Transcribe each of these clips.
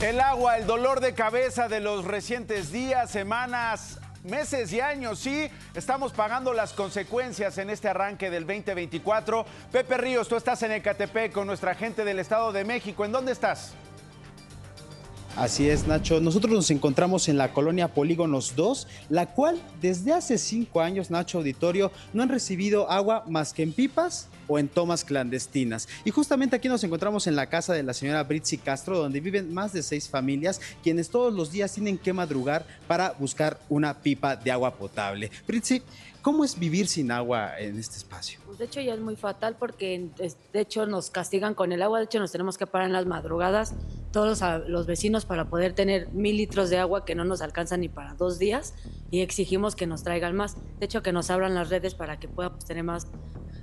El agua, el dolor de cabeza de los recientes días, semanas, meses y años, sí, estamos pagando las consecuencias en este arranque del 2024. Pepe Ríos, tú estás en Ecatepec con nuestra gente del Estado de México. ¿En dónde estás? Así es, Nacho. Nosotros nos encontramos en la colonia Polígonos 2, la cual desde hace cinco años, Nacho Auditorio, no han recibido agua más que en pipas o en tomas clandestinas. Y justamente aquí nos encontramos en la casa de la señora Britzi Castro, donde viven más de seis familias, quienes todos los días tienen que madrugar para buscar una pipa de agua potable. Britzi, ¿cómo es vivir sin agua en este espacio? Pues de hecho ya es muy fatal porque de hecho nos castigan con el agua, de hecho nos tenemos que parar en las madrugadas todos los, vecinos para poder tener mil litros de agua que no nos alcanzan ni para dos días y exigimos que nos traigan más, de hecho que nos abran las redes para que podamos tener más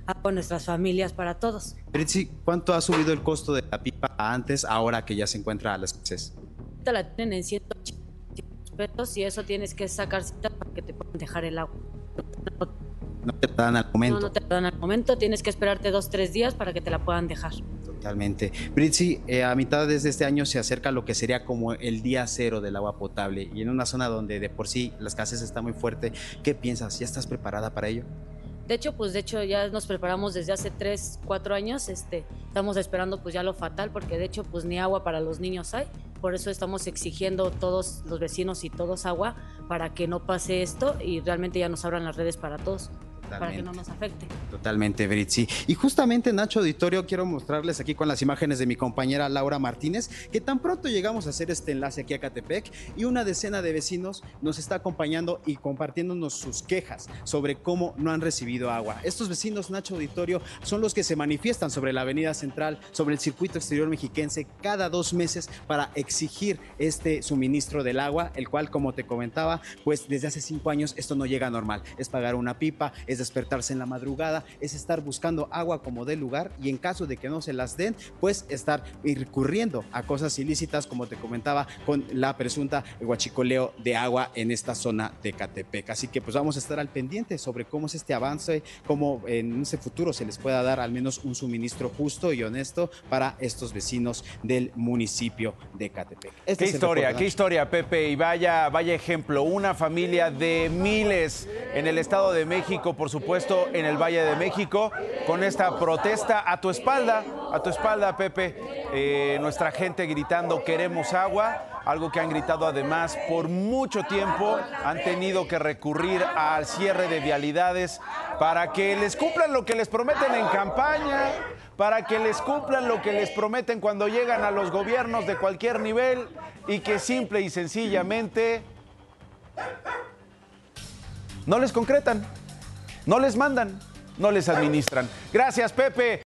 agua en nuestras familias para todos. Britzi, ¿cuánto ha subido el costo de la pipa antes, ahora que ya se encuentra a la escasez? La tienen en 180 pesos y eso tienes que sacar cita para que te puedan dejar el agua. No te dan al momento. No, no te dan al momento, tienes que esperarte dos, tres días para que te la puedan dejar. Totalmente. Eh, a mitad de este año se acerca lo que sería como el día cero del agua potable y en una zona donde de por sí la escasez está muy fuerte, ¿qué piensas? ¿Ya estás preparada para ello? De hecho, pues de hecho ya nos preparamos desde hace tres, cuatro años. Este, estamos esperando pues ya lo fatal porque de hecho pues ni agua para los niños hay. Por eso estamos exigiendo todos los vecinos y todos agua para que no pase esto y realmente ya nos abran las redes para todos para que no nos afecte. Totalmente, Britzi. Y justamente, Nacho Auditorio, quiero mostrarles aquí con las imágenes de mi compañera Laura Martínez, que tan pronto llegamos a hacer este enlace aquí a Catepec y una decena de vecinos nos está acompañando y compartiéndonos sus quejas sobre cómo no han recibido agua. Estos vecinos, Nacho Auditorio, son los que se manifiestan sobre la avenida central, sobre el circuito exterior mexiquense cada dos meses para exigir este suministro del agua, el cual, como te comentaba, pues desde hace cinco años esto no llega normal. Es pagar una pipa, es despertarse en la madrugada, es estar buscando agua como de lugar y en caso de que no se las den, pues estar recurriendo a cosas ilícitas, como te comentaba, con la presunta guachicoleo de agua en esta zona de Catepec. Así que pues vamos a estar al pendiente sobre cómo es este avance, cómo en ese futuro se les pueda dar al menos un suministro justo y honesto para estos vecinos del municipio de Catepec. Este qué historia, qué historia, Pepe, y vaya, vaya ejemplo, una familia de miles en el Estado de México, por supuesto, en el Valle de México, con esta protesta a tu espalda, a tu espalda, Pepe, eh, nuestra gente gritando queremos agua, algo que han gritado además por mucho tiempo, han tenido que recurrir al cierre de vialidades para que les cumplan lo que les prometen en campaña, para que les cumplan lo que les prometen cuando llegan a los gobiernos de cualquier nivel y que simple y sencillamente no les concretan. No les mandan, no les administran. Gracias, Pepe.